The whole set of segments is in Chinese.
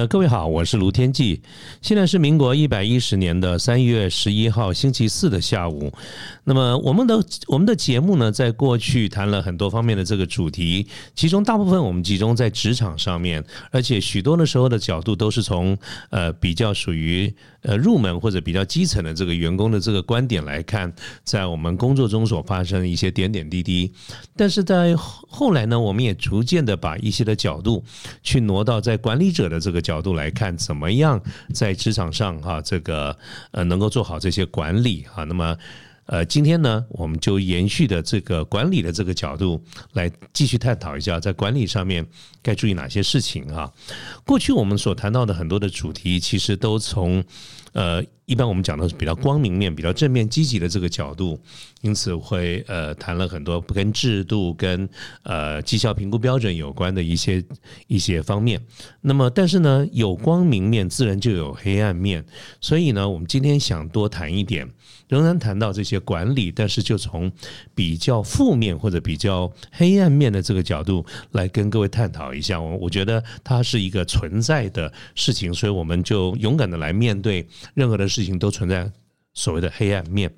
呃，各位好，我是卢天记。现在是民国一百一十年的三月十一号星期四的下午。那么，我们的我们的节目呢，在过去谈了很多方面的这个主题，其中大部分我们集中在职场上面，而且许多的时候的角度都是从呃比较属于呃入门或者比较基层的这个员工的这个观点来看，在我们工作中所发生的一些点点滴滴。但是在后来呢，我们也逐渐的把一些的角度去挪到在管理者的这个。角角度来看，怎么样在职场上哈，这个呃能够做好这些管理哈？那么呃，今天呢，我们就延续的这个管理的这个角度来继续探讨一下，在管理上面该注意哪些事情啊？过去我们所谈到的很多的主题，其实都从呃。一般我们讲的是比较光明面、比较正面、积极的这个角度，因此会呃谈了很多跟制度、跟呃绩效评估标准有关的一些一些方面。那么，但是呢，有光明面，自然就有黑暗面。所以呢，我们今天想多谈一点，仍然谈到这些管理，但是就从比较负面或者比较黑暗面的这个角度来跟各位探讨一下。我我觉得它是一个存在的事情，所以我们就勇敢的来面对任何的事。情都存在所谓的黑暗面，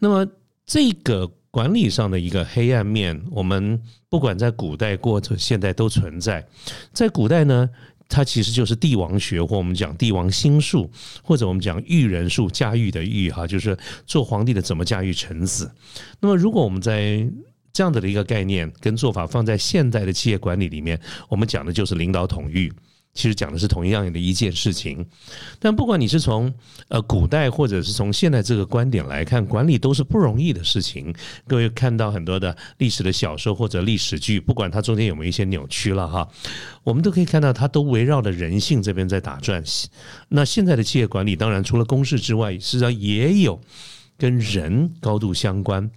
那么这个管理上的一个黑暗面，我们不管在古代或者现在都存在。在古代呢，它其实就是帝王学，或我们讲帝王心术，或者我们讲育人术，驾驭的驭哈，就是做皇帝的怎么驾驭臣子。那么如果我们在这样子的一个概念跟做法放在现代的企业管理里面，我们讲的就是领导统御。其实讲的是同样的一件事情，但不管你是从呃古代或者是从现在这个观点来看，管理都是不容易的事情。各位看到很多的历史的小说或者历史剧，不管它中间有没有一些扭曲了哈，我们都可以看到它都围绕着人性这边在打转。那现在的企业管理，当然除了公式之外，实际上也有跟人高度相关。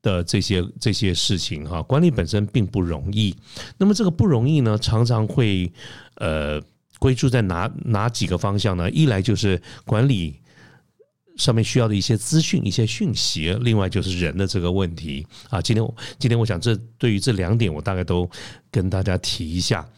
的这些这些事情哈，管理本身并不容易。那么这个不容易呢，常常会呃归注在哪哪几个方向呢？一来就是管理上面需要的一些资讯、一些讯息；另外就是人的这个问题啊。今天今天我想这对于这两点，我大概都跟大家提一下。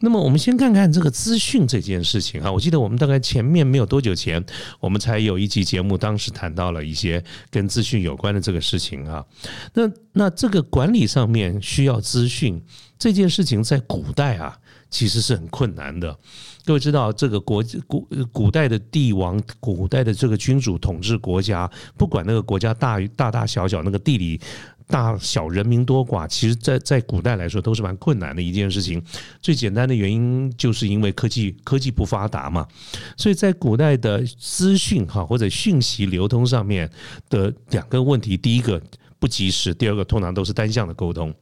那么我们先看看这个资讯这件事情啊，我记得我们大概前面没有多久前，我们才有一集节目，当时谈到了一些跟资讯有关的这个事情啊。那那这个管理上面需要资讯这件事情，在古代啊，其实是很困难的。各位知道，这个国古古代的帝王，古代的这个君主统治国家，不管那个国家大大大小小，那个地理。大小人民多寡，其实，在在古代来说都是蛮困难的一件事情。最简单的原因，就是因为科技科技不发达嘛。所以在古代的资讯哈或者讯息流通上面的两个问题，第一个不及时，第二个通常都是单向的沟通。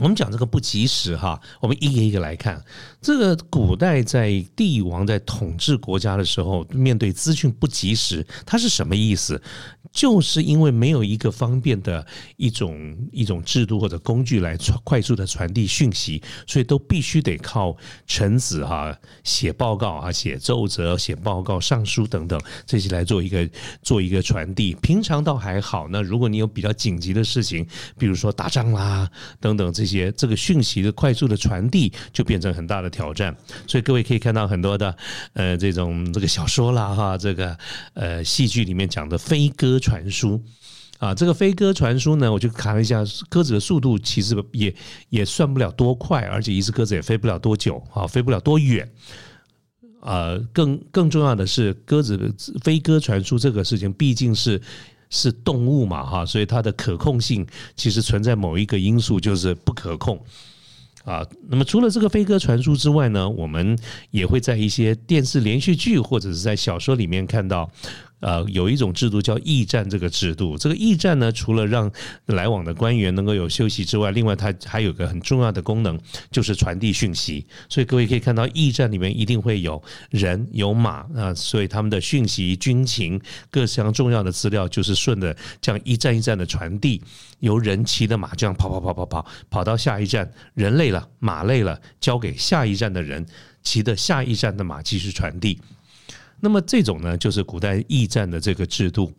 我们讲这个不及时哈，我们一个一个来看。这个古代在帝王在统治国家的时候，面对资讯不及时，它是什么意思？就是因为没有一个方便的一种一种制度或者工具来传快速的传递讯息，所以都必须得靠臣子哈写报告啊、写奏折、写报告、上书等等这些来做一个做一个传递。平常倒还好，那如果你有比较紧急的事情，比如说打仗啦等等这这些，这个讯息的快速的传递就变成很大的挑战。所以各位可以看到很多的呃这种这个小说啦哈，这个呃戏剧里面讲的飞鸽。传书啊，这个飞鸽传书呢，我就看了一下，鸽子的速度其实也也算不了多快，而且一只鸽子也飞不了多久啊，飞不了多远。呃，更更重要的是，鸽子飞鸽传书这个事情毕竟是是动物嘛哈，所以它的可控性其实存在某一个因素，就是不可控啊。那么除了这个飞鸽传书之外呢，我们也会在一些电视连续剧或者是在小说里面看到。呃，有一种制度叫驿站这个制度。这个驿站呢，除了让来往的官员能够有休息之外，另外它还有个很重要的功能，就是传递讯息。所以各位可以看到，驿站里面一定会有人有马啊，所以他们的讯息、军情各项重要的资料，就是顺着这样一站一站的传递，由人骑的马这样跑跑跑跑跑跑到下一站，人累了，马累了，交给下一站的人骑的下一站的马继续传递。那么这种呢，就是古代驿站的这个制度。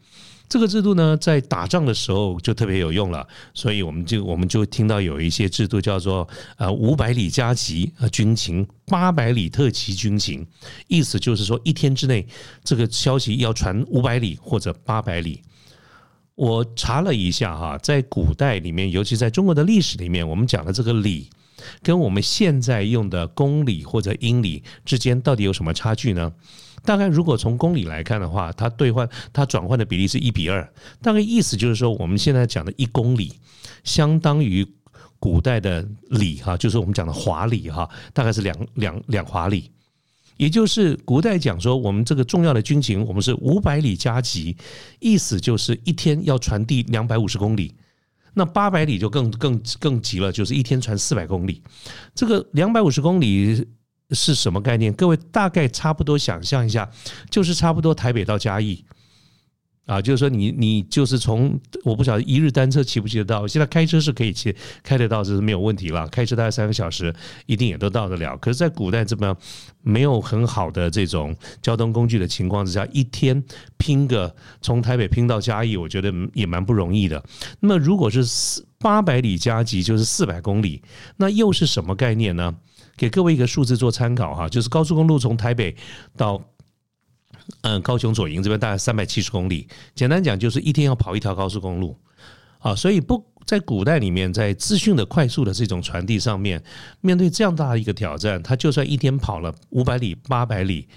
这个制度呢，在打仗的时候就特别有用了。所以我们就我们就听到有一些制度叫做呃五百里加急呃军情，八百里特急军情，意思就是说一天之内这个消息要传五百里或者八百里。我查了一下哈，在古代里面，尤其在中国的历史里面，我们讲的这个里，跟我们现在用的公里或者英里之间到底有什么差距呢？大概如果从公里来看的话，它兑换它转换的比例是一比二。大概意思就是说，我们现在讲的一公里，相当于古代的里哈，就是我们讲的华里哈，大概是两两两华里。也就是古代讲说，我们这个重要的军情，我们是五百里加急，意思就是一天要传递两百五十公里。那八百里就更更更急了，就是一天传四百公里。这个两百五十公里。是什么概念？各位大概差不多想象一下，就是差不多台北到嘉义啊，就是说你你就是从我不晓得一日单车骑不骑得到，现在开车是可以骑开得到，这是没有问题了。开车大概三个小时，一定也都到得了。可是，在古代这么没有很好的这种交通工具的情况之下，一天拼个从台北拼到嘉义，我觉得也蛮不容易的。那么，如果是四八百里加急，就是四百公里，那又是什么概念呢？给各位一个数字做参考哈，就是高速公路从台北到嗯高雄左营这边大概三百七十公里，简单讲就是一天要跑一条高速公路啊，所以不在古代里面，在资讯的快速的这种传递上面，面对这样大的一个挑战，他就算一天跑了五百里、八百里。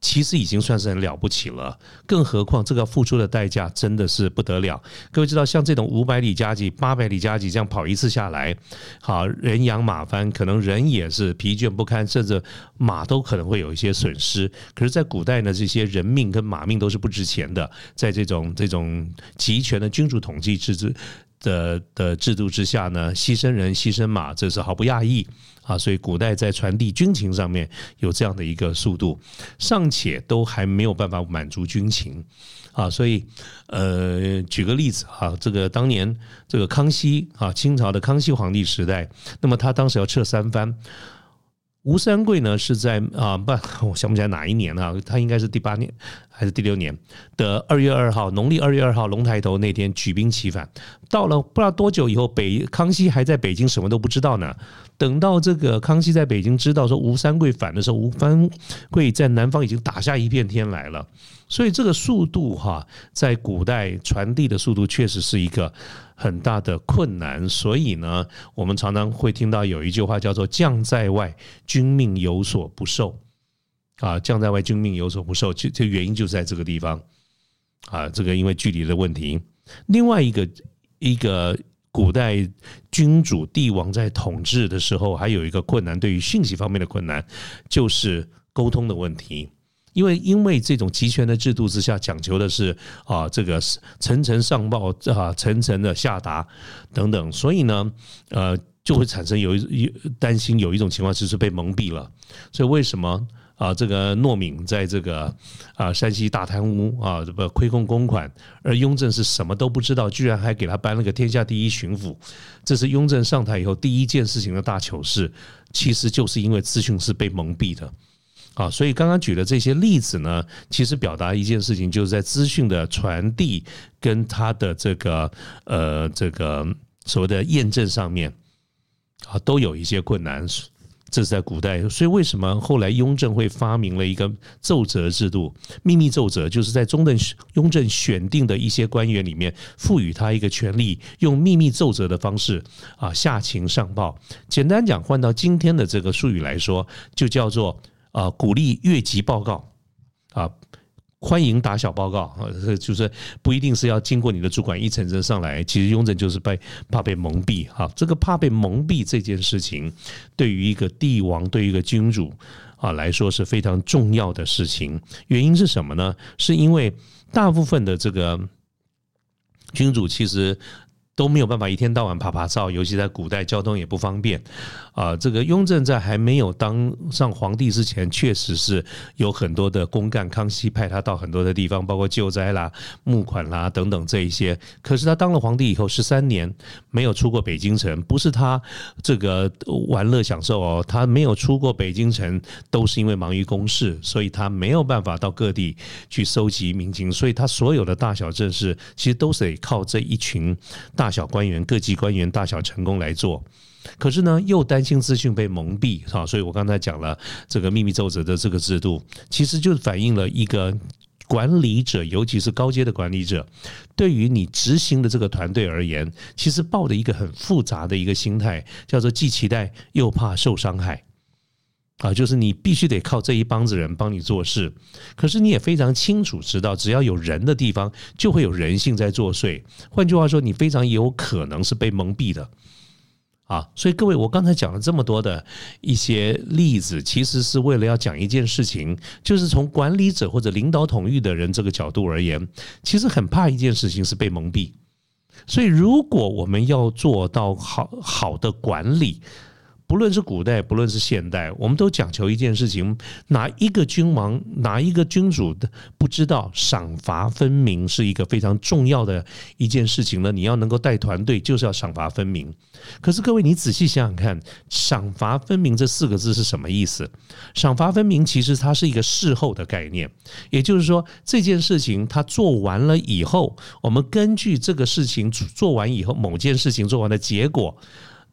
其实已经算是很了不起了，更何况这个付出的代价真的是不得了。各位知道，像这种五百里加急、八百里加急这样跑一次下来，好人仰马翻，可能人也是疲倦不堪，甚至马都可能会有一些损失。可是，在古代呢，这些人命跟马命都是不值钱的，在这种这种集权的君主统治制之的的制度之下呢，牺牲人、牺牲马，这是毫不亚异。啊，所以古代在传递军情上面有这样的一个速度，尚且都还没有办法满足军情啊。所以，呃，举个例子啊，这个当年这个康熙啊，清朝的康熙皇帝时代，那么他当时要撤三藩，吴三桂呢是在啊不，我想不起来哪一年了，他应该是第八年还是第六年的二月二号，农历二月二号龙抬头那天举兵起反，到了不知道多久以后，北康熙还在北京，什么都不知道呢。等到这个康熙在北京知道说吴三桂反的时候，吴三桂在南方已经打下一片天来了。所以这个速度哈，在古代传递的速度确实是一个很大的困难。所以呢，我们常常会听到有一句话叫做“将在外，君命有所不受”。啊，“将在外，君命有所不受”，这这原因就在这个地方。啊，这个因为距离的问题。另外一个一个。古代君主帝王在统治的时候，还有一个困难，对于信息方面的困难，就是沟通的问题。因为因为这种集权的制度之下，讲求的是啊，这个层层上报啊，层层的下达等等，所以呢，呃，就会产生有一担心有一种情况就是被蒙蔽了。所以为什么？啊，这个诺敏在这个啊山西大贪污啊，这个亏空公款，而雍正是什么都不知道，居然还给他颁了个天下第一巡抚，这是雍正上台以后第一件事情的大糗事。其实就是因为资讯是被蒙蔽的啊，所以刚刚举的这些例子呢，其实表达一件事情，就是在资讯的传递跟他的这个呃这个所谓的验证上面啊，都有一些困难。这是在古代，所以为什么后来雍正会发明了一个奏折制度？秘密奏折就是在中正雍正选定的一些官员里面，赋予他一个权利，用秘密奏折的方式啊下情上报。简单讲，换到今天的这个术语来说，就叫做啊鼓励越级报告啊。欢迎打小报告，就是不一定是要经过你的主管一层层上来。其实雍正就是被怕被蒙蔽哈，这个怕被蒙蔽这件事情，对于一个帝王，对于一个君主啊来说是非常重要的事情。原因是什么呢？是因为大部分的这个君主其实。都没有办法一天到晚爬爬照，尤其在古代交通也不方便啊。这个雍正在还没有当上皇帝之前，确实是有很多的公干，康熙派他到很多的地方，包括救灾啦、募款啦等等这一些。可是他当了皇帝以后，十三年没有出过北京城，不是他这个玩乐享受哦，他没有出过北京城，都是因为忙于公事，所以他没有办法到各地去收集民情，所以他所有的大小政事，其实都是得靠这一群大。小官员、各级官员、大小成功来做，可是呢，又担心资讯被蒙蔽，哈，所以我刚才讲了这个秘密奏折的这个制度，其实就反映了一个管理者，尤其是高阶的管理者，对于你执行的这个团队而言，其实抱着一个很复杂的一个心态，叫做既期待又怕受伤害。啊，就是你必须得靠这一帮子人帮你做事，可是你也非常清楚知道，只要有人的地方，就会有人性在作祟。换句话说，你非常有可能是被蒙蔽的。啊，所以各位，我刚才讲了这么多的一些例子，其实是为了要讲一件事情，就是从管理者或者领导统御的人这个角度而言，其实很怕一件事情是被蒙蔽。所以，如果我们要做到好好的管理，不论是古代，不论是现代，我们都讲求一件事情：哪一个君王，哪一个君主的不知道赏罚分明是一个非常重要的一件事情呢？你要能够带团队，就是要赏罚分明。可是各位，你仔细想想看，“赏罚分明”这四个字是什么意思？赏罚分明其实它是一个事后的概念，也就是说，这件事情他做完了以后，我们根据这个事情做完以后，某件事情做完的结果。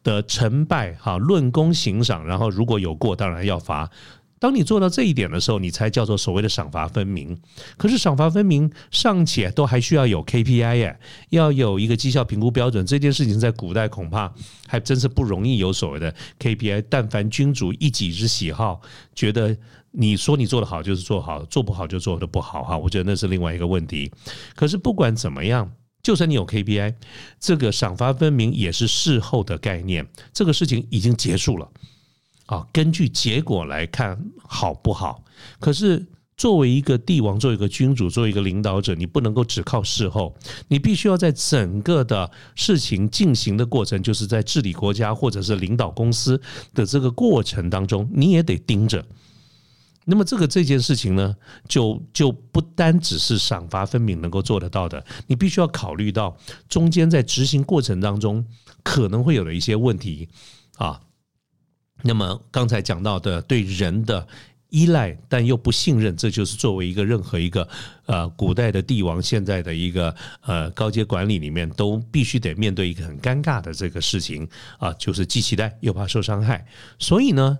的成败哈，论功行赏，然后如果有过，当然要罚。当你做到这一点的时候，你才叫做所谓的赏罚分明。可是赏罚分明尚且都还需要有 KPI 耶，要有一个绩效评估标准。这件事情在古代恐怕还真是不容易有所谓的 KPI。但凡君主一己之喜好，觉得你说你做的好就是做好，做不好就做的不好哈，我觉得那是另外一个问题。可是不管怎么样。就算你有 KPI，这个赏罚分明也是事后的概念。这个事情已经结束了啊，根据结果来看好不好？可是作为一个帝王，作为一个君主，作为一个领导者，你不能够只靠事后，你必须要在整个的事情进行的过程，就是在治理国家或者是领导公司的这个过程当中，你也得盯着。那么这个这件事情呢，就就不单只是赏罚分明能够做得到的，你必须要考虑到中间在执行过程当中可能会有的一些问题啊。那么刚才讲到的对人的依赖，但又不信任，这就是作为一个任何一个呃古代的帝王，现在的一个呃高阶管理里面都必须得面对一个很尴尬的这个事情啊，就是既期待又怕受伤害，所以呢。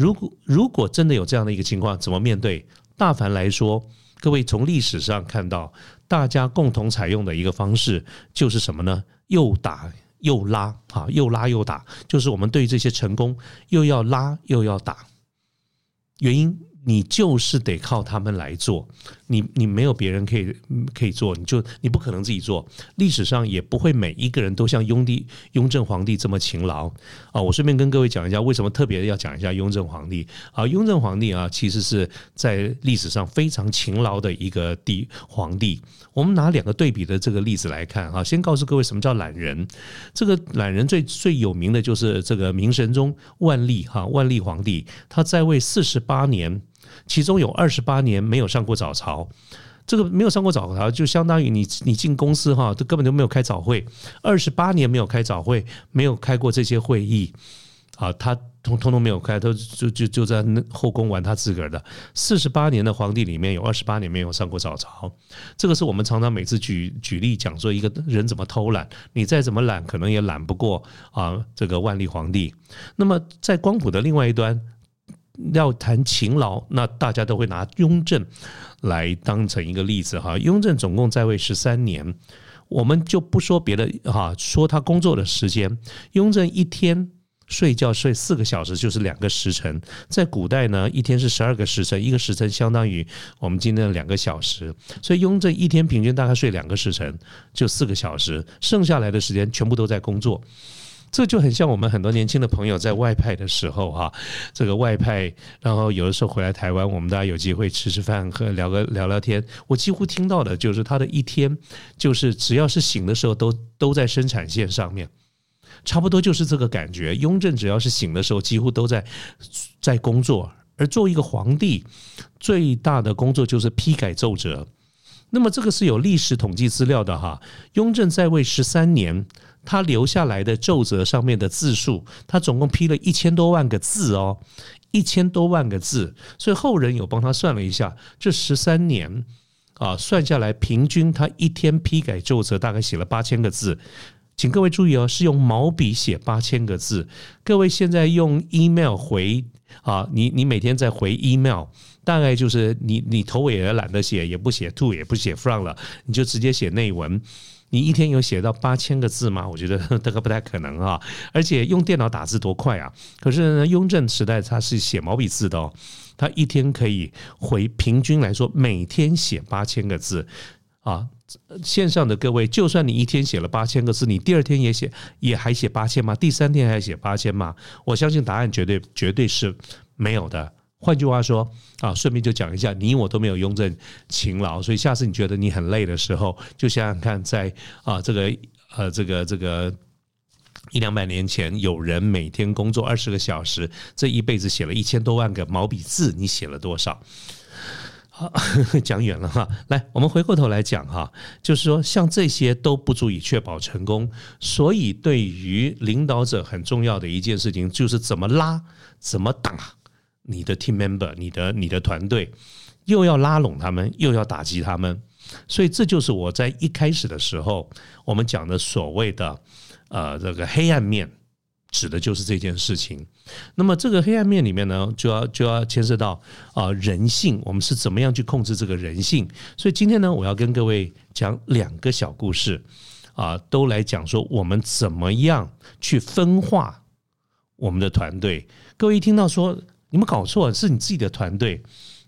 如果如果真的有这样的一个情况，怎么面对？大凡来说，各位从历史上看到，大家共同采用的一个方式就是什么呢？又打又拉，啊，又拉又打，就是我们对这些成功又要拉又要打，原因。你就是得靠他们来做，你你没有别人可以可以做，你就你不可能自己做。历史上也不会每一个人都像雍帝、雍正皇帝这么勤劳啊！我顺便跟各位讲一下，为什么特别要讲一下雍正皇帝啊？雍正皇帝啊，其实是在历史上非常勤劳的一个帝皇帝。我们拿两个对比的这个例子来看啊，先告诉各位什么叫懒人。这个懒人最最有名的就是这个明神宗万历哈，万历皇帝他在位四十八年。其中有二十八年没有上过早朝，这个没有上过早朝，就相当于你你进公司哈，都根本就没有开早会，二十八年没有开早会，没有开过这些会议，啊，他通通通没有开，都就就就在后宫玩他自个儿的。四十八年的皇帝里面有二十八年没有上过早朝，这个是我们常常每次举举例讲说，一个人怎么偷懒，你再怎么懒，可能也懒不过啊这个万历皇帝。那么在光谱的另外一端。要谈勤劳，那大家都会拿雍正来当成一个例子哈。雍正总共在位十三年，我们就不说别的哈，说他工作的时间。雍正一天睡觉睡四个小时就是两个时辰。在古代呢，一天是十二个时辰，一个时辰相当于我们今天的两个小时。所以雍正一天平均大概睡两个时辰，就四个小时，剩下来的时间全部都在工作。这就很像我们很多年轻的朋友在外派的时候哈，这个外派，然后有的时候回来台湾，我们大家有机会吃吃饭，和聊个聊聊天。我几乎听到的就是他的一天，就是只要是醒的时候，都都在生产线上面，差不多就是这个感觉。雍正只要是醒的时候，几乎都在在工作。而作为一个皇帝，最大的工作就是批改奏折。那么这个是有历史统计资料的哈。雍正在位十三年。他留下来的奏折上面的字数，他总共批了一千多万个字哦，一千多万个字，所以后人有帮他算了一下，这十三年啊，算下来平均他一天批改奏折大概写了八千个字，请各位注意哦，是用毛笔写八千个字。各位现在用 email 回啊，你你每天在回 email，大概就是你你头尾也懒得写，也不写 to 也不写 from 了，你就直接写内文。你一天有写到八千个字吗？我觉得 这个不太可能啊！而且用电脑打字多快啊！可是呢，雍正时代他是写毛笔字的哦，他一天可以回平均来说每天写八千个字啊！线上的各位，就算你一天写了八千个字，你第二天也写，也还写八千吗？第三天还写八千吗？我相信答案绝对绝对是没有的。换句话说啊，顺便就讲一下，你我都没有雍正勤劳，所以下次你觉得你很累的时候，就想想看，在啊这个呃这个这个一两百年前，有人每天工作二十个小时，这一辈子写了一千多万个毛笔字，你写了多少？好，讲远了哈，来，我们回过头来讲哈，就是说像这些都不足以确保成功，所以对于领导者很重要的一件事情，就是怎么拉，怎么打。你的 team member，你的你的团队，又要拉拢他们，又要打击他们，所以这就是我在一开始的时候，我们讲的所谓的呃这个黑暗面，指的就是这件事情。那么这个黑暗面里面呢，就要就要牵涉到啊人性，我们是怎么样去控制这个人性？所以今天呢，我要跟各位讲两个小故事啊，都来讲说我们怎么样去分化我们的团队。各位一听到说。你们搞错，是你自己的团队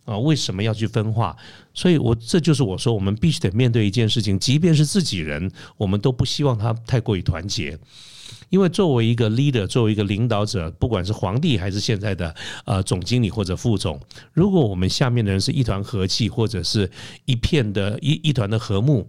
啊？为什么要去分化？所以，我这就是我说，我们必须得面对一件事情，即便是自己人，我们都不希望他太过于团结。因为作为一个 leader，作为一个领导者，不管是皇帝还是现在的呃总经理或者副总，如果我们下面的人是一团和气，或者是一片的一一团的和睦。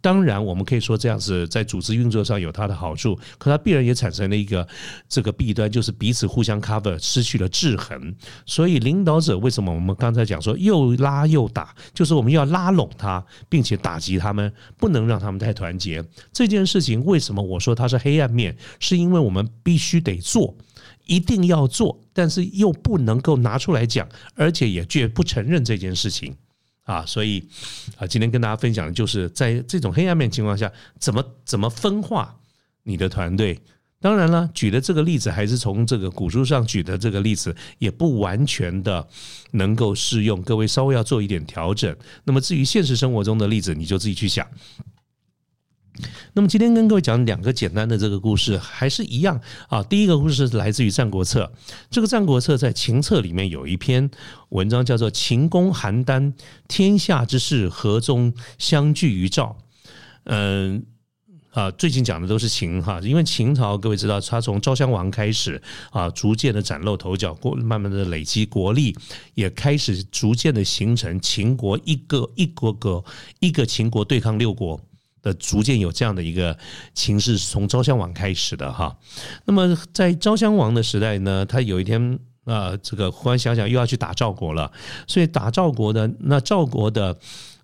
当然，我们可以说这样子在组织运作上有它的好处，可它必然也产生了一个这个弊端，就是彼此互相 cover，失去了制衡。所以，领导者为什么我们刚才讲说又拉又打，就是我们要拉拢他，并且打击他们，不能让他们太团结。这件事情为什么我说它是黑暗面？是因为我们必须得做，一定要做，但是又不能够拿出来讲，而且也绝不承认这件事情。啊，所以啊，今天跟大家分享的就是在这种黑暗面情况下，怎么怎么分化你的团队。当然了，举的这个例子还是从这个古书上举的这个例子，也不完全的能够适用。各位稍微要做一点调整。那么至于现实生活中的例子，你就自己去想。那么今天跟各位讲两个简单的这个故事，还是一样啊。第一个故事来自于《战国策》，这个《战国策》在秦策里面有一篇文章叫做《秦公邯郸，天下之事何中相聚于赵》。嗯啊，最近讲的都是秦哈，因为秦朝各位知道，他从昭襄王开始啊，逐渐的崭露头角，过慢慢的累积国力，也开始逐渐的形成秦国一个一国个一个秦国对抗六国。的逐渐有这样的一个情势，从昭襄王开始的哈。那么在昭襄王的时代呢，他有一天啊，这个忽然想想又要去打赵国了，所以打赵国的那赵国的。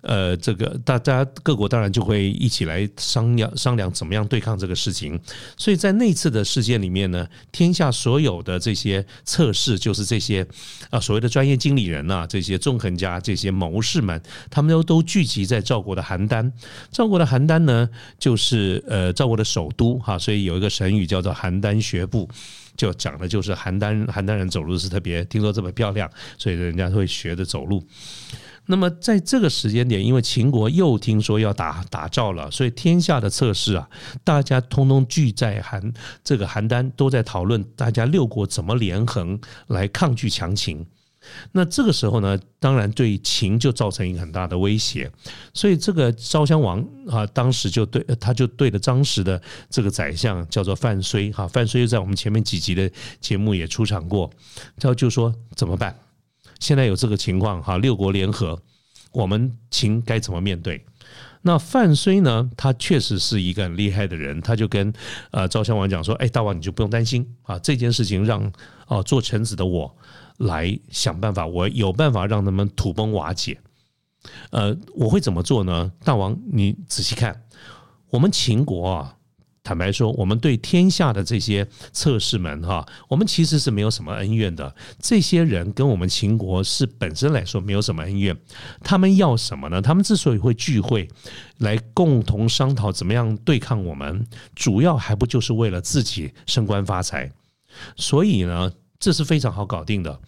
呃，这个大家各国当然就会一起来商量商量怎么样对抗这个事情。所以在那次的事件里面呢，天下所有的这些测试，就是这些啊所谓的专业经理人呐，这些纵横家、这些谋士们，他们都都聚集在赵国的邯郸。赵国的邯郸呢，就是呃赵国的首都哈，所以有一个成语叫做邯郸学步，就讲的就是邯郸邯郸人走路是特别听说这么漂亮，所以人家会学着走路。那么在这个时间点，因为秦国又听说要打打赵了，所以天下的测试啊，大家通通聚在邯这个邯郸，都在讨论大家六国怎么连横来抗拒强秦。那这个时候呢，当然对秦就造成一个很大的威胁，所以这个昭襄王啊，当时就对他就对着当时的这个宰相叫做范睢哈，范睢又在我们前面几集的节目也出场过，他就说怎么办？现在有这个情况哈，六国联合，我们秦该怎么面对？那范睢呢，他确实是一个很厉害的人，他就跟呃赵襄王讲说：“哎，大王你就不用担心啊，这件事情让哦做臣子的我来想办法，我有办法让他们土崩瓦解。呃，我会怎么做呢？大王你仔细看，我们秦国啊。”坦白说，我们对天下的这些测试们哈，我们其实是没有什么恩怨的。这些人跟我们秦国是本身来说没有什么恩怨。他们要什么呢？他们之所以会聚会来共同商讨怎么样对抗我们，主要还不就是为了自己升官发财？所以呢，这是非常好搞定的。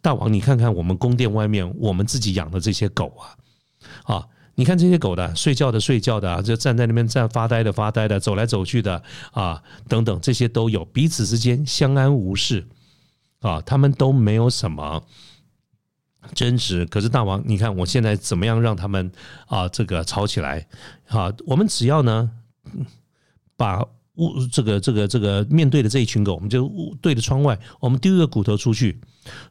大王，你看看我们宫殿外面我们自己养的这些狗啊，啊。你看这些狗的睡觉的睡觉的，就站在那边站发呆的发呆的，走来走去的啊，等等，这些都有，彼此之间相安无事啊，他们都没有什么争执。可是大王，你看我现在怎么样让他们啊这个吵起来啊？我们只要呢把屋这个这个这个面对的这一群狗，我们就对着窗外，我们丢一个骨头出去，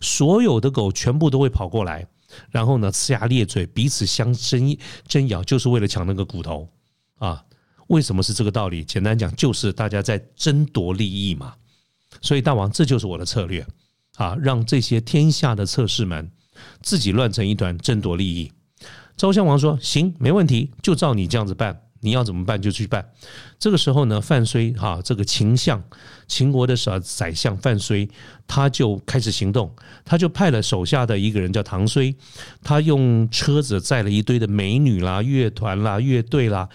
所有的狗全部都会跑过来。然后呢，呲牙咧嘴，彼此相争争咬，就是为了抢那个骨头啊！为什么是这个道理？简单讲，就是大家在争夺利益嘛。所以大王，这就是我的策略啊，让这些天下的测试们自己乱成一团，争夺利益。周襄王说：“行，没问题，就照你这样子办。”你要怎么办就去办。这个时候呢，范睢哈这个秦相，秦国的首宰相范睢，他就开始行动，他就派了手下的一个人叫唐睢，他用车子载了一堆的美女啦、乐团啦、乐队啦，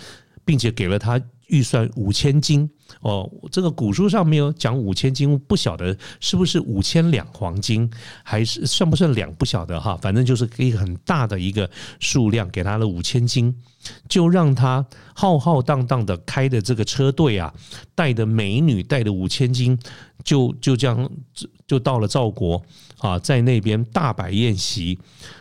并且给了他预算五千金。哦，这个古书上没有讲五千金，不晓得是不是五千两黄金，还是算不算两？不晓得哈，反正就是一个很大的一个数量，给他了五千金，就让他浩浩荡荡的开的这个车队啊，带的美女，带的五千金，就就这样就到了赵国啊，在那边大摆宴席。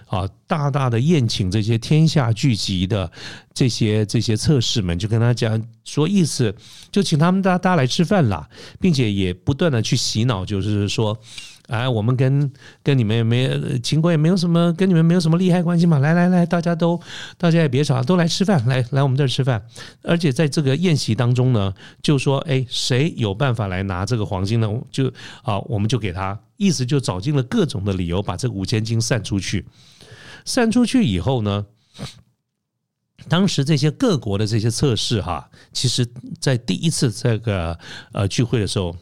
啊，大大的宴请这些天下聚集的这些这些测试们，就跟他讲说意思，就请他们大大家来吃饭啦，并且也不断的去洗脑，就是说，哎，我们跟跟你们也没秦国也没有什么跟你们没有什么利害关系嘛，来来来，大家都大家也别吵，都来吃饭，来来我们这儿吃饭，而且在这个宴席当中呢，就说，哎，谁有办法来拿这个黄金呢？就好，我们就给他，意思就找尽了各种的理由，把这五千金散出去。散出去以后呢，当时这些各国的这些测试哈，其实在第一次这个呃聚会的时候，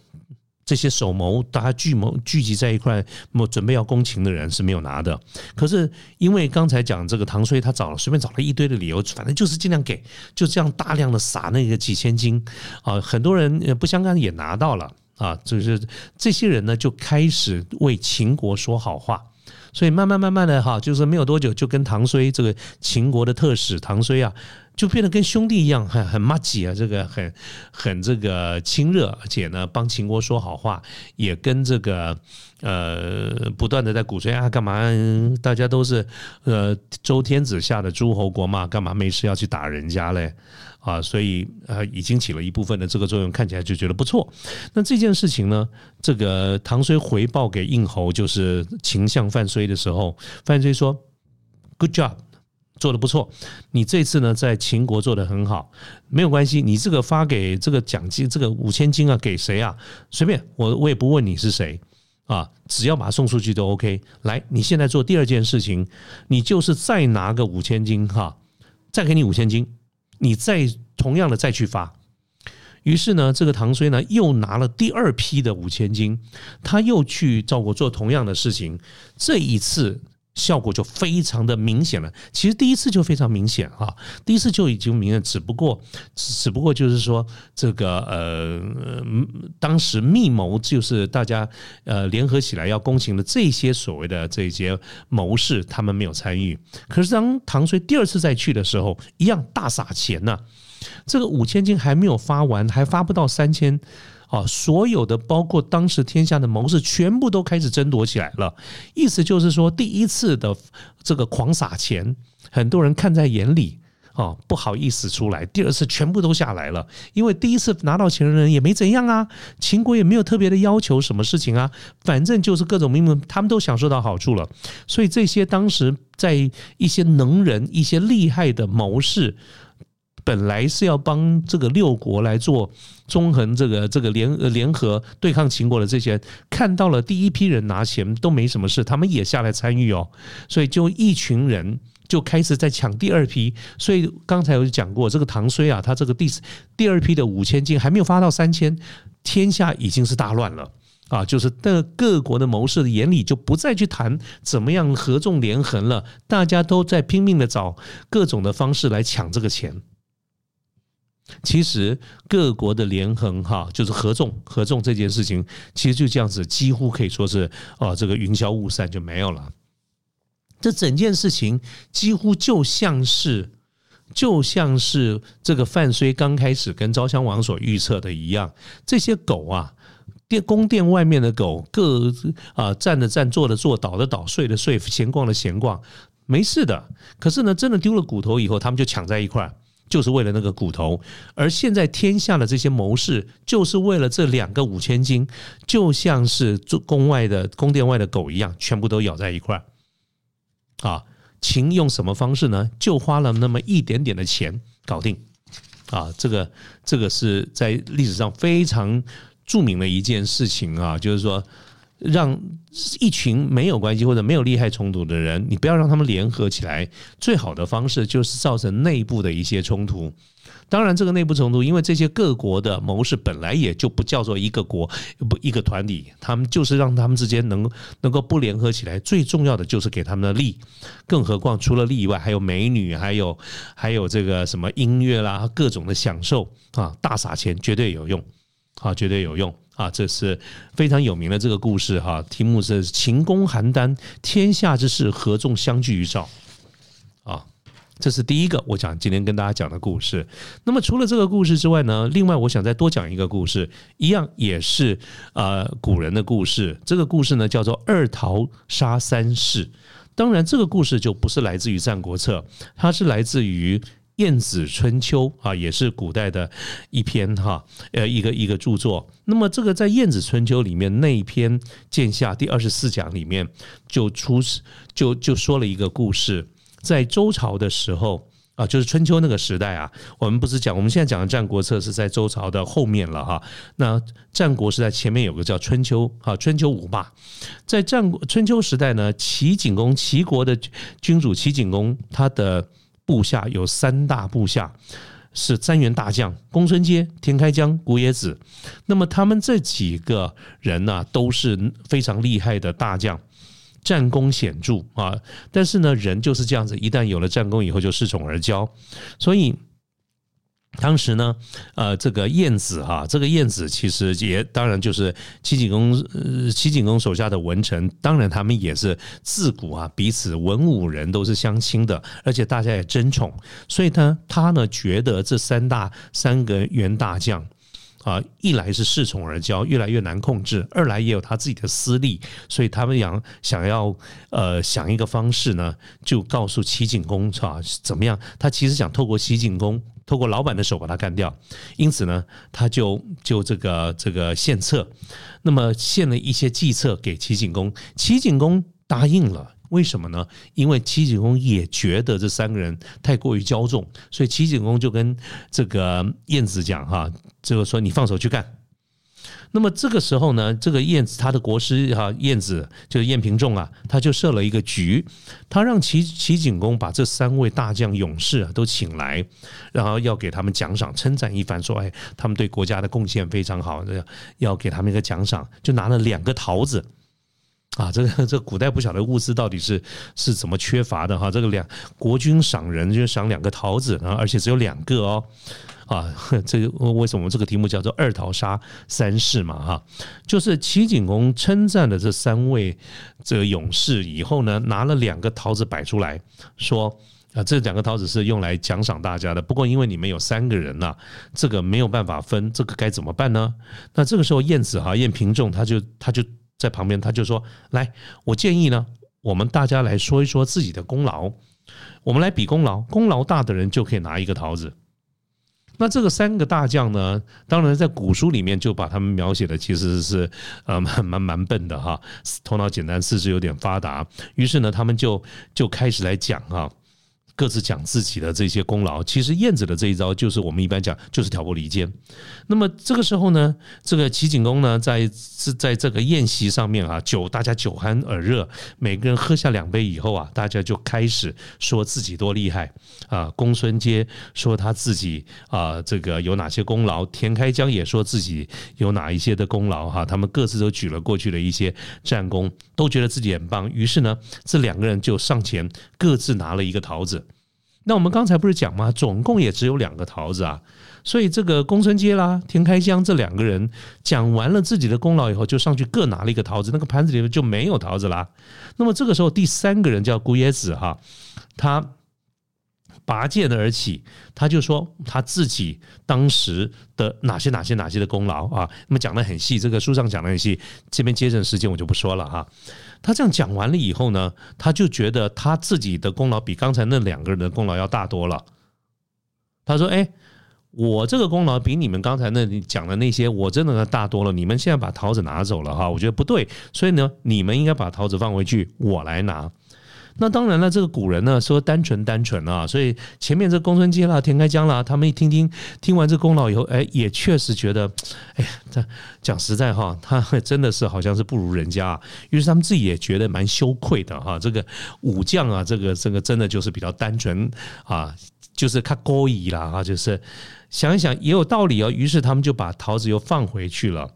这些首谋大家聚谋聚集在一块，准备要攻秦的人是没有拿的。可是因为刚才讲这个唐衰，他找了随便找了一堆的理由，反正就是尽量给，就这样大量的撒那个几千金啊，很多人不相干也拿到了啊，就是这些人呢就开始为秦国说好话。所以慢慢慢慢的哈，就是没有多久，就跟唐睢这个秦国的特使唐睢啊，就变得跟兄弟一样，很很默契啊，这个很很这个亲热，而且呢，帮秦国说好话，也跟这个呃不断的在鼓吹啊，干嘛？大家都是呃周天子下的诸侯国嘛，干嘛没事要去打人家嘞？啊，所以呃，已经起了一部分的这个作用，看起来就觉得不错。那这件事情呢，这个唐睢回报给应侯，就是秦相范睢的时候，范睢说：“Good job，做的不错。你这次呢，在秦国做的很好，没有关系。你这个发给这个奖金，这个五千金啊，给谁啊？随便，我我也不问你是谁啊，只要把它送出去都 OK。来，你现在做第二件事情，你就是再拿个五千金哈，再给你五千金。”你再同样的再去发，于是呢，这个唐睢呢又拿了第二批的五千金，他又去赵国做同样的事情。这一次效果就非常的明显了。其实第一次就非常明显啊，第一次就已经明显，只不过只不过就是说这个呃，当时密谋就是大家呃联合起来要攻秦的这些所谓的这些谋士，他们没有参与。可是当唐遂第二次再去的时候，一样大撒钱呐。这个五千金还没有发完，还发不到三千。啊，所有的包括当时天下的谋士，全部都开始争夺起来了。意思就是说，第一次的这个狂撒钱，很多人看在眼里，啊，不好意思出来。第二次全部都下来了，因为第一次拿到钱的人也没怎样啊，秦国也没有特别的要求什么事情啊，反正就是各种名门，他们都享受到好处了。所以这些当时在一些能人、一些厉害的谋士。本来是要帮这个六国来做中横，这个这个联联合对抗秦国的这些，看到了第一批人拿钱都没什么事，他们也下来参与哦，所以就一群人就开始在抢第二批。所以刚才有讲过，这个唐衰啊，他这个第第二批的五千金还没有发到三千，天下已经是大乱了啊！就是的各国的谋士的眼里就不再去谈怎么样合纵连横了，大家都在拼命的找各种的方式来抢这个钱。其实各国的联横哈，就是合纵合纵这件事情，其实就这样子，几乎可以说是哦，这个云消雾散就没有了。这整件事情几乎就像是就像是这个范睢刚开始跟昭襄王所预测的一样，这些狗啊，殿宫殿外面的狗，各啊站的站，坐的坐，倒的倒，睡的睡，闲逛的闲逛，没事的。可是呢，真的丢了骨头以后，他们就抢在一块儿。就是为了那个骨头，而现在天下的这些谋士，就是为了这两个五千金，就像是宫外的宫殿外的狗一样，全部都咬在一块儿。啊，秦用什么方式呢？就花了那么一点点的钱搞定。啊，这个这个是在历史上非常著名的一件事情啊，就是说。让一群没有关系或者没有利害冲突的人，你不要让他们联合起来。最好的方式就是造成内部的一些冲突。当然，这个内部冲突，因为这些各国的谋士本来也就不叫做一个国不一个团体，他们就是让他们之间能能够不联合起来。最重要的就是给他们的利。更何况除了利以外，还有美女，还有还有这个什么音乐啦，各种的享受啊，大撒钱绝对有用，啊，绝对有用。啊，这是非常有名的这个故事哈，题目是“秦公邯郸，天下之事，合纵相聚于赵”。啊，这是第一个我讲今天跟大家讲的故事。那么除了这个故事之外呢，另外我想再多讲一个故事，一样也是呃古人的故事。这个故事呢叫做“二桃杀三士”。当然，这个故事就不是来自于《战国策》，它是来自于。《晏子春秋》啊，也是古代的一篇哈，呃，一个一个著作。那么，这个在《晏子春秋》里面那一篇《剑下》第二十四讲里面，就出就就说了一个故事，在周朝的时候啊，就是春秋那个时代啊，我们不是讲，我们现在讲的《战国策》是在周朝的后面了哈。那战国时代前面有个叫春秋啊，春秋五霸。在战国春秋时代呢，齐景公，齐国的君主齐景公，他的。部下有三大部下，是三员大将：公孙接、田开疆、古冶子。那么他们这几个人呢，都是非常厉害的大将，战功显著啊。但是呢，人就是这样子，一旦有了战功以后，就恃宠而骄，所以。当时呢，呃，这个晏子哈，这个晏子其实也当然就是齐景公，呃，齐景公手下的文臣，当然他们也是自古啊彼此文武人都是相亲的，而且大家也争宠，所以呢，他呢觉得这三大三个元大将啊，一来是恃宠而骄，越来越难控制；二来也有他自己的私利，所以他们想想要呃想一个方式呢，就告诉齐景公啊怎么样？他其实想透过齐景公。透过老板的手把他干掉，因此呢，他就就这个这个献策，那么献了一些计策给齐景公，齐景公答应了。为什么呢？因为齐景公也觉得这三个人太过于骄纵，所以齐景公就跟这个晏子讲哈，这个说你放手去干。那么这个时候呢，这个晏子他的国师哈，晏子就是晏平仲啊，他就设了一个局，他让齐齐景公把这三位大将勇士啊都请来，然后要给他们奖赏，称赞一番，说哎，他们对国家的贡献非常好，要给他们一个奖赏，就拿了两个桃子啊，这个 这古代不晓得物资到底是是怎么缺乏的哈。这个两国君赏人就赏两个桃子然后，而且只有两个哦。啊，这个为什么这个题目叫做二桃杀三士嘛？哈，就是齐景公称赞的这三位这个勇士以后呢，拿了两个桃子摆出来说啊，这两个桃子是用来奖赏大家的。不过因为你们有三个人呐，这个没有办法分，这个该怎么办呢？那这个时候晏子哈晏平仲他就他就。在旁边，他就说：“来，我建议呢，我们大家来说一说自己的功劳，我们来比功劳，功劳大的人就可以拿一个桃子。那这个三个大将呢，当然在古书里面就把他们描写的其实是呃蛮蛮蛮笨的哈，头脑简单，四肢有点发达。于是呢，他们就就开始来讲哈。”各自讲自己的这些功劳，其实燕子的这一招就是我们一般讲就是挑拨离间。那么这个时候呢，这个齐景公呢，在是在这个宴席上面啊，酒大家酒酣耳热，每个人喝下两杯以后啊，大家就开始说自己多厉害啊。公孙接说他自己啊，这个有哪些功劳？田开疆也说自己有哪一些的功劳哈。他们各自都举了过去的一些战功，都觉得自己很棒。于是呢，这两个人就上前各自拿了一个桃子。那我们刚才不是讲吗？总共也只有两个桃子啊，所以这个公孙捷啦、田开疆这两个人讲完了自己的功劳以后，就上去各拿了一个桃子，那个盘子里面就没有桃子啦。那么这个时候，第三个人叫姑爷子哈，他。拔剑而起，他就说他自己当时的哪些哪些哪些的功劳啊？那么讲的很细，这个书上讲的很细，这边节省时间我就不说了哈。他这样讲完了以后呢，他就觉得他自己的功劳比刚才那两个人的功劳要大多了。他说：“哎，我这个功劳比你们刚才那里讲的那些，我真的大多了。你们现在把桃子拿走了哈，我觉得不对，所以呢，你们应该把桃子放回去，我来拿。”那当然了，这个古人呢说单纯单纯啊，所以前面这公孙捷啦、田开疆啦，他们一听听听完这功劳以后，哎，也确实觉得，哎呀，这讲实在哈，他真的是好像是不如人家，于是他们自己也觉得蛮羞愧的哈。这个武将啊，这个这个真的就是比较单纯啊，就是看勾引啦啊，就是想一想也有道理哦。于是他们就把桃子又放回去了。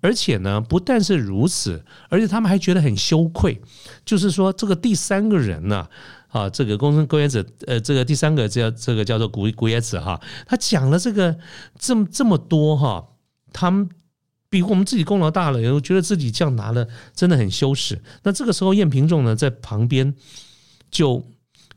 而且呢，不但是如此，而且他们还觉得很羞愧。就是说，这个第三个人呢，啊，这个公孙公爷子，呃，这个第三个叫这个叫做古古爷子哈，他讲了这个这么这么多哈，他们比我们自己功劳大了，然后觉得自己这样拿了真的很羞耻。那这个时候，晏平仲呢在旁边就。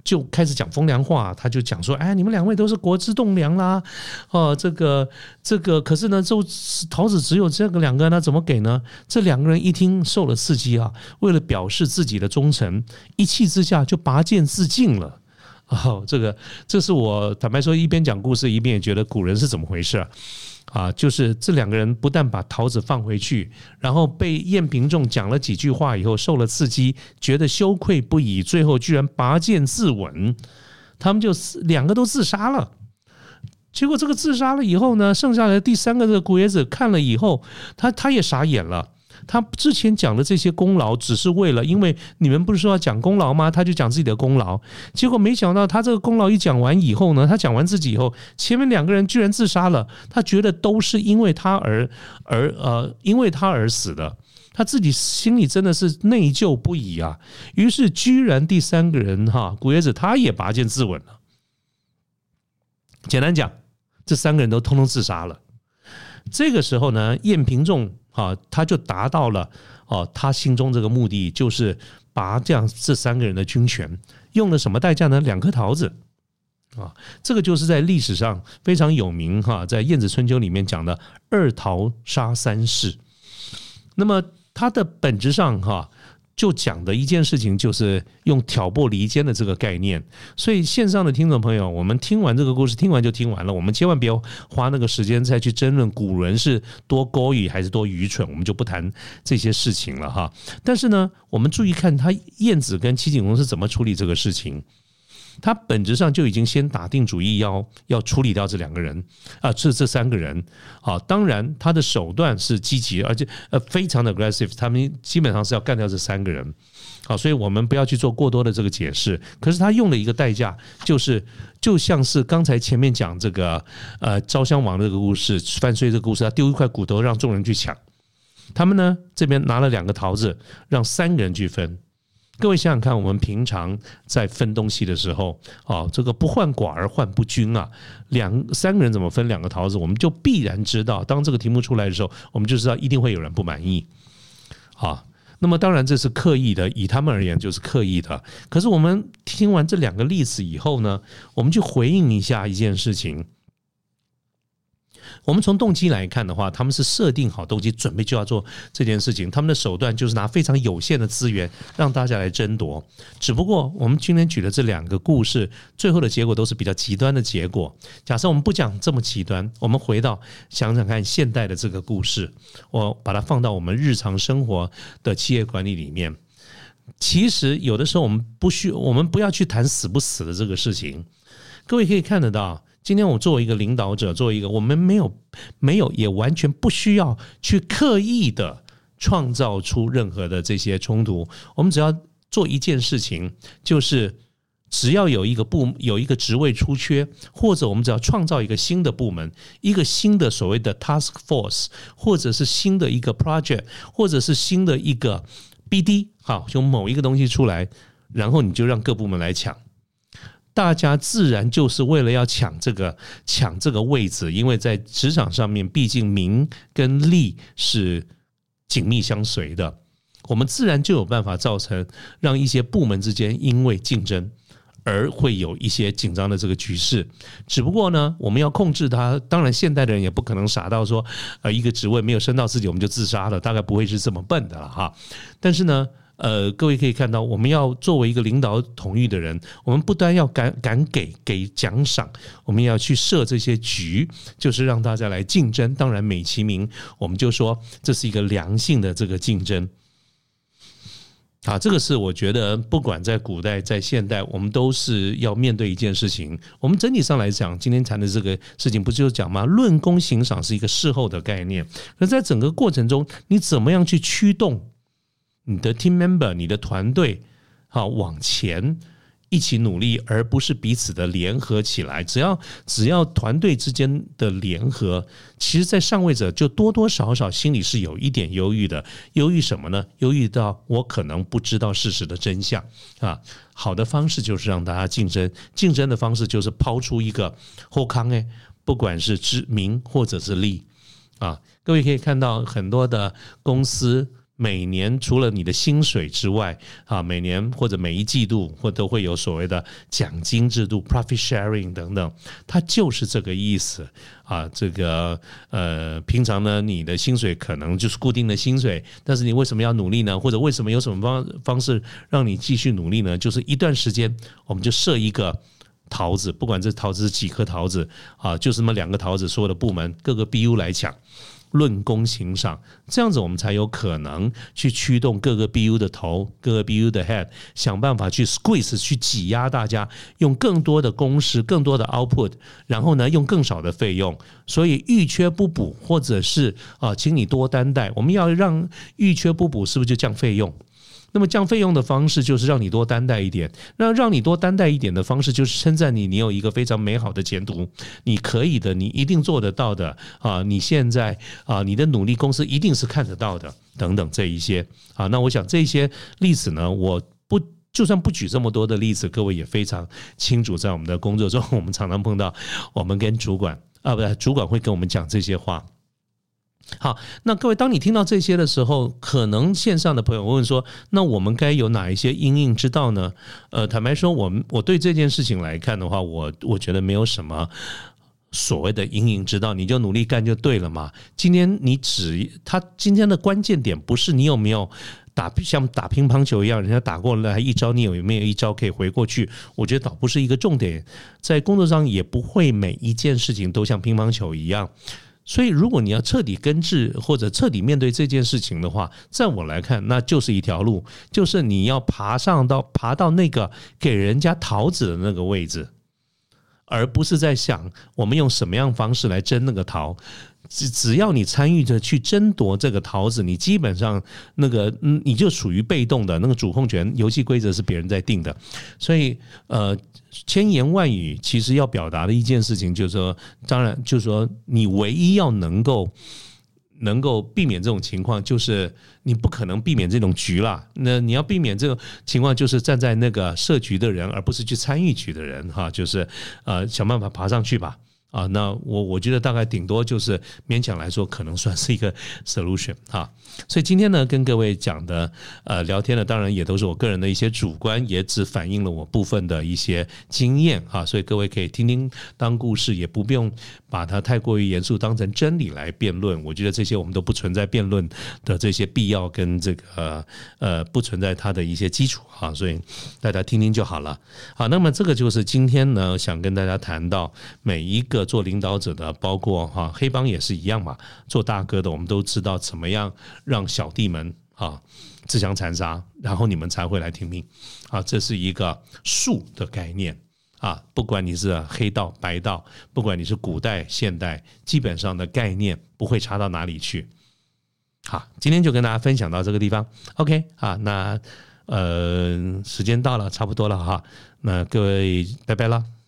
就开始讲风凉话，他就讲说：“哎，你们两位都是国之栋梁啦，哦，这个这个，可是呢，就桃子只有这个两个，那怎么给呢？”这两个人一听受了刺激啊，为了表示自己的忠诚，一气之下就拔剑自尽了。哦，这个这是我坦白说，一边讲故事，一边也觉得古人是怎么回事啊？啊，就是这两个人不但把桃子放回去，然后被燕平仲讲了几句话以后受了刺激，觉得羞愧不已，最后居然拔剑自刎，他们就两个都自杀了。结果这个自杀了以后呢，剩下的第三个这个古爷子看了以后，他他也傻眼了。他之前讲的这些功劳，只是为了，因为你们不是说要讲功劳吗？他就讲自己的功劳，结果没想到他这个功劳一讲完以后呢，他讲完自己以后，前面两个人居然自杀了。他觉得都是因为他而而呃，因为他而死的，他自己心里真的是内疚不已啊。于是居然第三个人哈，古爷子他也拔剑自刎了。简单讲，这三个人都通通自杀了。这个时候呢，晏平仲。啊，他就达到了哦，他心中这个目的就是拔这样这三个人的军权，用了什么代价呢？两颗桃子啊，这个就是在历史上非常有名哈，在《晏子春秋》里面讲的二桃杀三士。那么它的本质上哈。就讲的一件事情，就是用挑拨离间的这个概念。所以线上的听众朋友，我们听完这个故事，听完就听完了，我们千万不要花那个时间再去争论古人是多高语还是多愚蠢，我们就不谈这些事情了哈。但是呢，我们注意看他晏子跟齐景公是怎么处理这个事情。他本质上就已经先打定主意要要处理掉这两个人啊，这这三个人啊，当然他的手段是积极，而且呃非常的 aggressive，他们基本上是要干掉这三个人，好，所以我们不要去做过多的这个解释。可是他用了一个代价，就是就像是刚才前面讲这个呃昭襄王这个故事，犯罪这个故事，他丢一块骨头让众人去抢。他们呢这边拿了两个桃子，让三个人去分。各位想想看，我们平常在分东西的时候，啊，这个不患寡而患不均啊。两三个人怎么分两个桃子，我们就必然知道，当这个题目出来的时候，我们就知道一定会有人不满意。啊，那么当然这是刻意的，以他们而言就是刻意的。可是我们听完这两个例子以后呢，我们去回应一下一件事情。我们从动机来看的话，他们是设定好动机，准备就要做这件事情。他们的手段就是拿非常有限的资源让大家来争夺。只不过我们今天举的这两个故事，最后的结果都是比较极端的结果。假设我们不讲这么极端，我们回到想想看现代的这个故事，我把它放到我们日常生活的企业管理里面。其实有的时候我们不需，我们不要去谈死不死的这个事情。各位可以看得到。今天我作为一个领导者，作为一个我们没有没有也完全不需要去刻意的创造出任何的这些冲突，我们只要做一件事情，就是只要有一个部有一个职位出缺，或者我们只要创造一个新的部门，一个新的所谓的 task force，或者是新的一个 project，或者是新的一个 BD，好，就某一个东西出来，然后你就让各部门来抢。大家自然就是为了要抢这个抢这个位置，因为在职场上面，毕竟名跟利是紧密相随的，我们自然就有办法造成让一些部门之间因为竞争而会有一些紧张的这个局势。只不过呢，我们要控制它。当然，现代的人也不可能傻到说，呃，一个职位没有升到自己，我们就自杀了，大概不会是这么笨的了哈。但是呢。呃，各位可以看到，我们要作为一个领导统御的人，我们不单要敢敢给给奖赏，我们要去设这些局，就是让大家来竞争。当然，美其名，我们就说这是一个良性的这个竞争。啊，这个是我觉得，不管在古代在现代，我们都是要面对一件事情。我们整体上来讲，今天谈的这个事情，不就是讲吗？论功行赏是一个事后的概念，那在整个过程中，你怎么样去驱动？你的 team member，你的团队，好往前一起努力，而不是彼此的联合起来。只要只要团队之间的联合，其实，在上位者就多多少少心里是有一点忧郁的。忧郁什么呢？忧郁到我可能不知道事实的真相啊。好的方式就是让大家竞争，竞争的方式就是抛出一个后康哎，不管是知名或者是利啊。各位可以看到很多的公司。每年除了你的薪水之外，啊，每年或者每一季度或都会有所谓的奖金制度 （profit sharing） 等等，它就是这个意思啊。这个呃，平常呢，你的薪水可能就是固定的薪水，但是你为什么要努力呢？或者为什么有什么方方式让你继续努力呢？就是一段时间，我们就设一个桃子，不管这桃子是几颗桃子啊，就是那么两个桃子，所有的部门各个 BU 来抢。论功行赏，这样子我们才有可能去驱动各个 BU 的头，各个 BU 的 head，想办法去 squeeze 去挤压大家，用更多的工时、更多的 output，然后呢，用更少的费用。所以预缺不补，或者是啊，请你多担待。我们要让预缺不补，是不是就降费用？那么降费用的方式就是让你多担待一点，那让你多担待一点的方式就是称赞你，你有一个非常美好的前途，你可以的，你一定做得到的啊！你现在啊，你的努力，公司一定是看得到的，等等这一些啊。那我想这些例子呢，我不就算不举这么多的例子，各位也非常清楚，在我们的工作中，我们常常碰到，我们跟主管啊，不对，主管会跟我们讲这些话。好，那各位，当你听到这些的时候，可能线上的朋友问说：“那我们该有哪一些应应之道呢？”呃，坦白说，我们我对这件事情来看的话，我我觉得没有什么所谓的应应之道，你就努力干就对了嘛。今天你只他今天的关键点不是你有没有打像打乒乓球一样，人家打过来一招，你有没有一招可以回过去？我觉得倒不是一个重点，在工作上也不会每一件事情都像乒乓球一样。所以，如果你要彻底根治或者彻底面对这件事情的话，在我来看，那就是一条路，就是你要爬上到爬到那个给人家桃子的那个位置，而不是在想我们用什么样方式来争那个桃。只只要你参与着去争夺这个桃子，你基本上那个嗯，你就属于被动的，那个主控权、游戏规则是别人在定的。所以，呃，千言万语其实要表达的一件事情，就是说，当然就是说，你唯一要能够能够避免这种情况，就是你不可能避免这种局啦。那你要避免这种情况，就是站在那个设局的人，而不是去参与局的人，哈，就是呃想办法爬上去吧。啊，那我我觉得大概顶多就是勉强来说，可能算是一个 solution 哈。所以今天呢，跟各位讲的呃聊天呢，当然也都是我个人的一些主观，也只反映了我部分的一些经验哈。所以各位可以听听当故事，也不用把它太过于严肃当成真理来辩论。我觉得这些我们都不存在辩论的这些必要跟这个呃不存在它的一些基础哈。所以大家听听就好了。好，那么这个就是今天呢想跟大家谈到每一个。做领导者的，包括哈黑帮也是一样嘛。做大哥的，我们都知道怎么样让小弟们啊自相残杀，然后你们才会来听命啊。这是一个术的概念啊。不管你是黑道白道，不管你是古代现代，基本上的概念不会差到哪里去。好，今天就跟大家分享到这个地方。OK 啊，那呃时间到了，差不多了哈。那各位拜拜了。